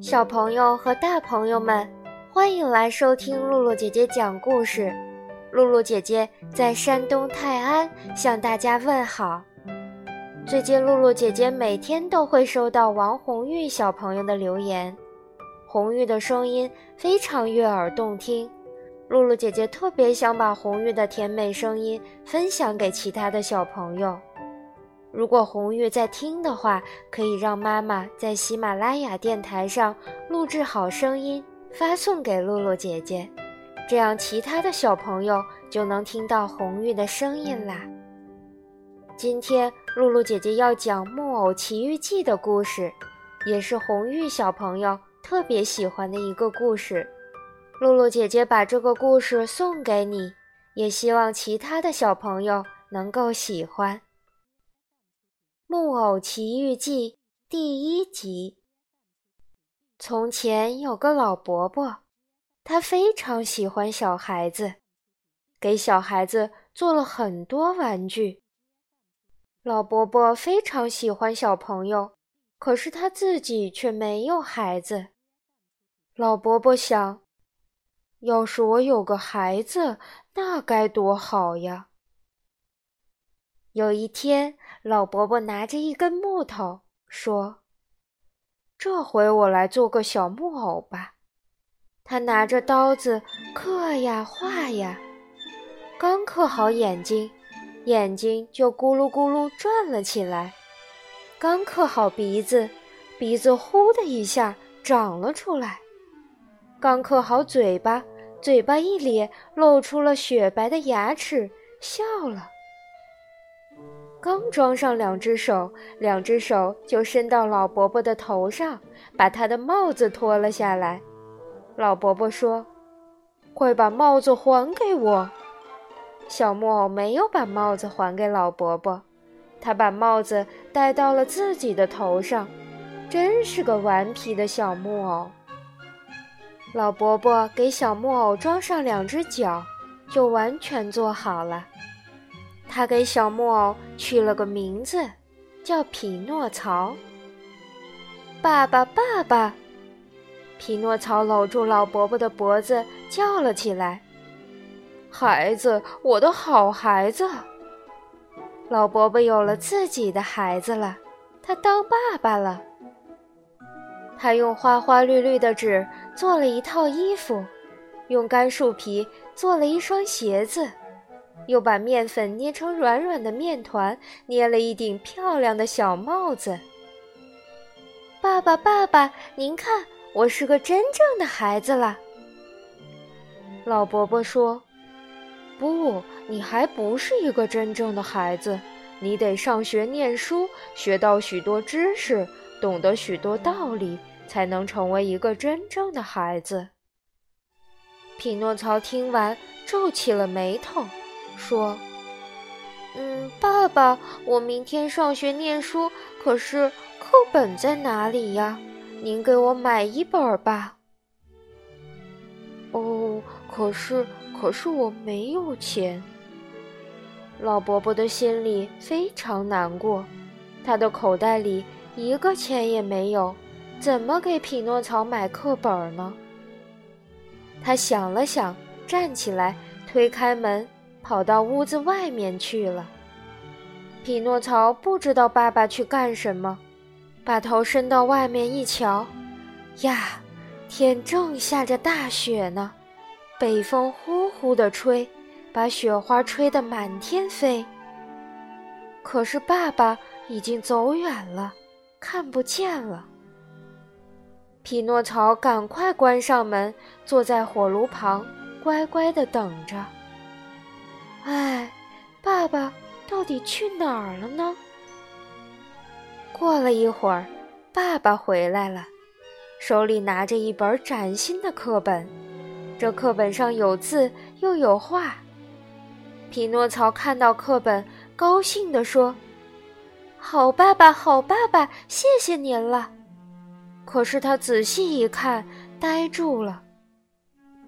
小朋友和大朋友们，欢迎来收听露露姐姐讲故事。露露姐姐在山东泰安向大家问好。最近，露露姐姐每天都会收到王红玉小朋友的留言，红玉的声音非常悦耳动听。露露姐姐特别想把红玉的甜美声音分享给其他的小朋友。如果红玉在听的话，可以让妈妈在喜马拉雅电台上录制好声音，发送给露露姐姐，这样其他的小朋友就能听到红玉的声音啦。今天露露姐姐要讲《木偶奇遇记》的故事，也是红玉小朋友特别喜欢的一个故事。露露姐姐把这个故事送给你，也希望其他的小朋友能够喜欢。《木偶奇遇记》第一集。从前有个老伯伯，他非常喜欢小孩子，给小孩子做了很多玩具。老伯伯非常喜欢小朋友，可是他自己却没有孩子。老伯伯想，要是我有个孩子，那该多好呀！有一天，老伯伯拿着一根木头说：“这回我来做个小木偶吧。”他拿着刀子刻呀画呀，刚刻好眼睛，眼睛就咕噜咕噜转了起来；刚刻好鼻子，鼻子呼的一下长了出来；刚刻好嘴巴，嘴巴一咧，露出了雪白的牙齿，笑了。刚装上两只手，两只手就伸到老伯伯的头上，把他的帽子脱了下来。老伯伯说：“快把帽子还给我！”小木偶没有把帽子还给老伯伯，他把帽子戴到了自己的头上，真是个顽皮的小木偶。老伯伯给小木偶装上两只脚，就完全做好了。他给小木偶取了个名字，叫匹诺曹。爸爸，爸爸！匹诺曹搂住老伯伯的脖子，叫了起来：“孩子，我的好孩子！”老伯伯有了自己的孩子了，他当爸爸了。他用花花绿绿的纸做了一套衣服，用干树皮做了一双鞋子。又把面粉捏成软软的面团，捏了一顶漂亮的小帽子。爸爸，爸爸，您看，我是个真正的孩子了。老伯伯说：“不，你还不是一个真正的孩子，你得上学念书，学到许多知识，懂得许多道理，才能成为一个真正的孩子。”匹诺曹听完，皱起了眉头。说：“嗯，爸爸，我明天上学念书，可是课本在哪里呀？您给我买一本吧。”哦，可是，可是我没有钱。老伯伯的心里非常难过，他的口袋里一个钱也没有，怎么给匹诺曹买课本呢？他想了想，站起来，推开门。跑到屋子外面去了。匹诺曹不知道爸爸去干什么，把头伸到外面一瞧，呀，天正下着大雪呢，北风呼呼地吹，把雪花吹得满天飞。可是爸爸已经走远了，看不见了。匹诺曹赶快关上门，坐在火炉旁，乖乖地等着。哎，爸爸到底去哪儿了呢？过了一会儿，爸爸回来了，手里拿着一本崭新的课本，这课本上有字又有画。匹诺曹看到课本，高兴地说：“好爸爸，好爸爸，谢谢您了。”可是他仔细一看，呆住了。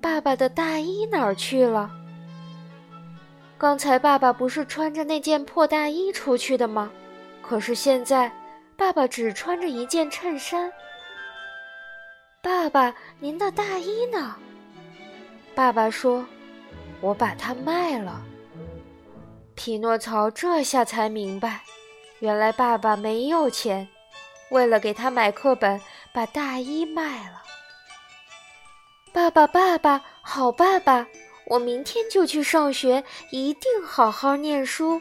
爸爸的大衣哪儿去了？刚才爸爸不是穿着那件破大衣出去的吗？可是现在，爸爸只穿着一件衬衫。爸爸，您的大衣呢？爸爸说：“我把它卖了。”匹诺曹这下才明白，原来爸爸没有钱，为了给他买课本，把大衣卖了。爸爸，爸爸，好爸爸，我明天就去上学，一定好好念书。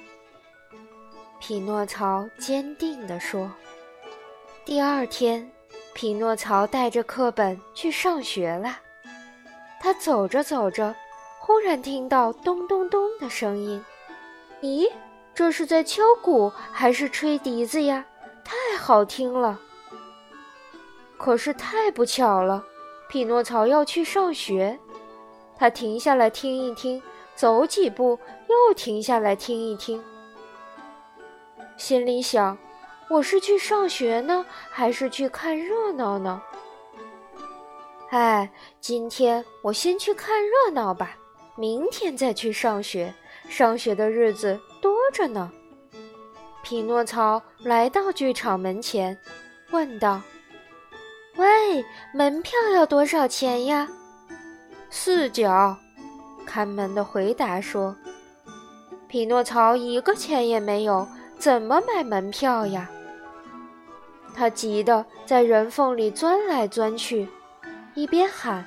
匹诺曹坚定地说。第二天，匹诺曹带着课本去上学了。他走着走着，忽然听到咚咚咚的声音。咦，这是在敲鼓还是吹笛子呀？太好听了。可是太不巧了，匹诺曹要去上学。他停下来听一听，走几步又停下来听一听，心里想：我是去上学呢，还是去看热闹呢？哎，今天我先去看热闹吧，明天再去上学。上学的日子多着呢。匹诺曹来到剧场门前，问道：“喂，门票要多少钱呀？”“四角。”看门的回答说。匹诺曹一个钱也没有，怎么买门票呀？他急得在人缝里钻来钻去，一边喊：“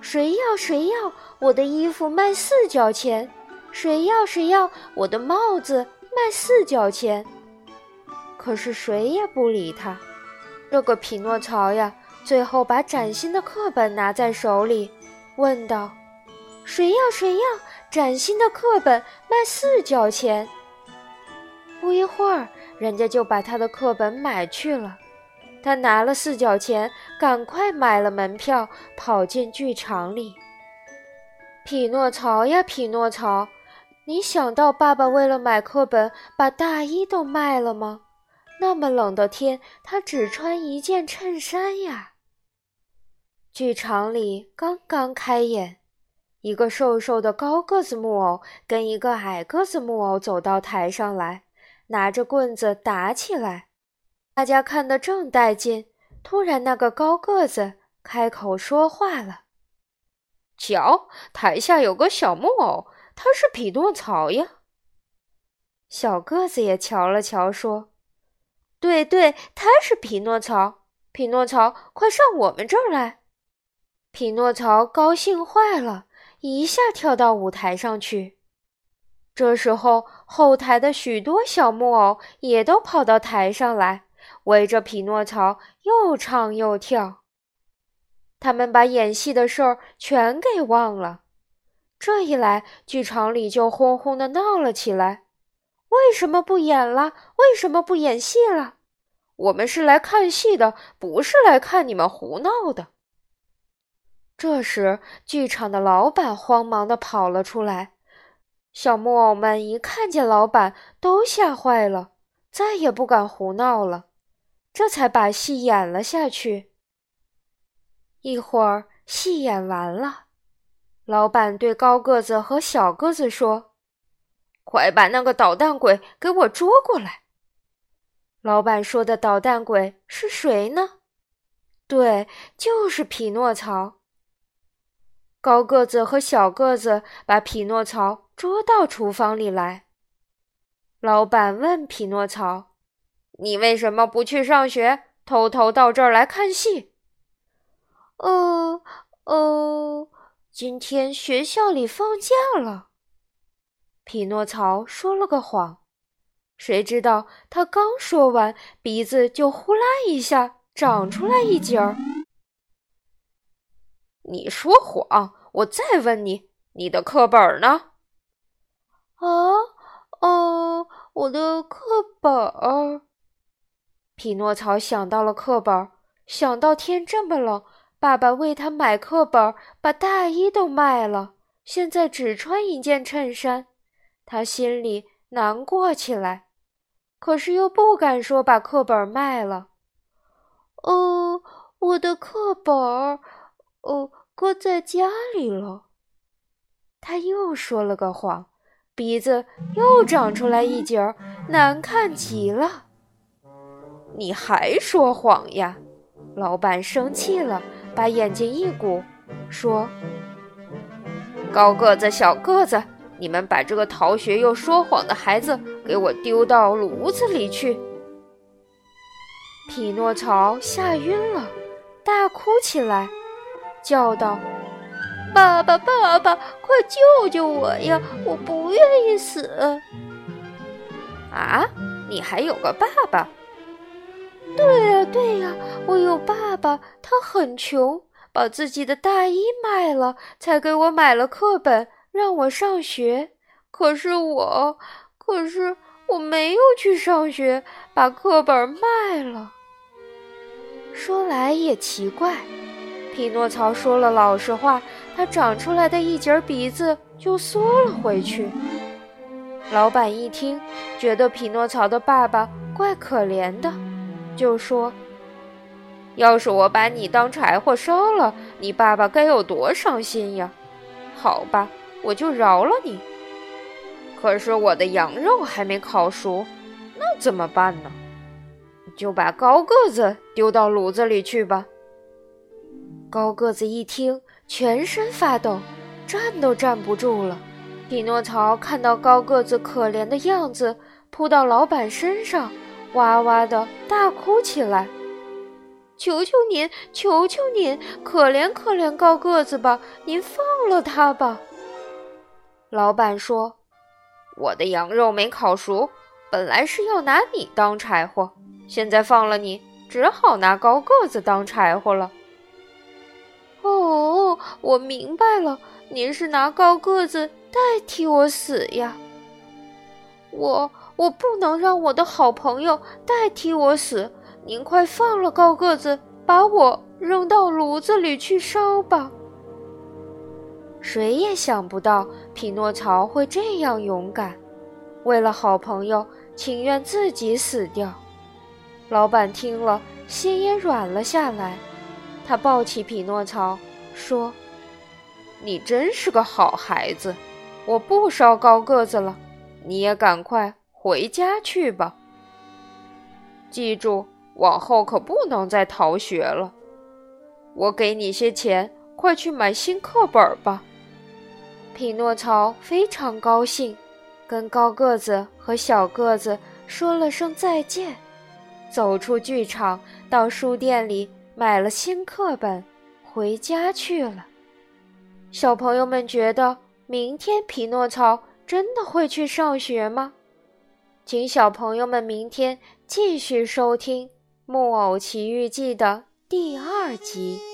谁要谁要？我的衣服卖四角钱！”谁要谁要我的帽子卖四角钱？可是谁也不理他。这个匹诺曹呀，最后把崭新的课本拿在手里，问道：“谁要谁要崭新的课本卖四角钱？”不一会儿，人家就把他的课本买去了。他拿了四角钱，赶快买了门票，跑进剧场里。匹诺曹呀，匹诺曹！你想到爸爸为了买课本把大衣都卖了吗？那么冷的天，他只穿一件衬衫呀。剧场里刚刚开演，一个瘦瘦的高个子木偶跟一个矮个子木偶走到台上来，拿着棍子打起来。大家看得正带劲，突然那个高个子开口说话了：“瞧，台下有个小木偶。”他是匹诺曹呀。小个子也瞧了瞧，说：“对对，他是匹诺曹。匹诺曹，快上我们这儿来！”匹诺曹高兴坏了，一下跳到舞台上去。这时候，后台的许多小木偶也都跑到台上来，围着匹诺曹又唱又跳。他们把演戏的事儿全给忘了。这一来，剧场里就轰轰的闹了起来。为什么不演了？为什么不演戏了？我们是来看戏的，不是来看你们胡闹的。这时，剧场的老板慌忙的跑了出来。小木偶们一看见老板，都吓坏了，再也不敢胡闹了。这才把戏演了下去。一会儿，戏演完了。老板对高个子和小个子说：“快把那个捣蛋鬼给我捉过来！”老板说的捣蛋鬼是谁呢？对，就是匹诺曹。高个子和小个子把匹诺曹捉到厨房里来。老板问匹诺曹：“你为什么不去上学，偷偷到这儿来看戏？”“呃，呃。”今天学校里放假了，匹诺曹说了个谎。谁知道他刚说完，鼻子就呼啦一下长出来一截儿。你说谎！我再问你，你的课本呢？啊，哦，我的课本。匹诺曹想到了课本，想到天这么冷。爸爸为他买课本，把大衣都卖了，现在只穿一件衬衫，他心里难过起来，可是又不敢说把课本卖了。哦，我的课本，哦，搁在家里了。他又说了个谎，鼻子又长出来一截儿，难看极了。你还说谎呀！老板生气了，把眼睛一鼓，说：“高个子、小个子，你们把这个逃学又说谎的孩子给我丢到炉子里去！”匹诺曹吓晕了，大哭起来，叫道：“爸爸，爸爸，快救救我呀！我不愿意死！”啊，你还有个爸爸？对呀，对呀，我有爸爸，他很穷，把自己的大衣卖了，才给我买了课本，让我上学。可是我，可是我没有去上学，把课本卖了。说来也奇怪，匹诺曹说了老实话，他长出来的一截鼻子就缩了回去。老板一听，觉得匹诺曹的爸爸怪可怜的。就说：“要是我把你当柴火烧了，你爸爸该有多伤心呀！好吧，我就饶了你。可是我的羊肉还没烤熟，那怎么办呢？就把高个子丢到炉子里去吧。”高个子一听，全身发抖，站都站不住了。匹诺曹看到高个子可怜的样子，扑到老板身上。哇哇的大哭起来！求求您，求求您，可怜可怜高个子吧！您放了他吧。老板说：“我的羊肉没烤熟，本来是要拿你当柴火，现在放了你，只好拿高个子当柴火了。”哦，我明白了，您是拿高个子代替我死呀。我。我不能让我的好朋友代替我死，您快放了高个子，把我扔到炉子里去烧吧。谁也想不到匹诺曹会这样勇敢，为了好朋友，情愿自己死掉。老板听了，心也软了下来，他抱起匹诺曹，说：“你真是个好孩子，我不烧高个子了，你也赶快。”回家去吧。记住，往后可不能再逃学了。我给你些钱，快去买新课本吧。匹诺曹非常高兴，跟高个子和小个子说了声再见，走出剧场，到书店里买了新课本，回家去了。小朋友们觉得，明天匹诺曹真的会去上学吗？请小朋友们明天继续收听《木偶奇遇记》的第二集。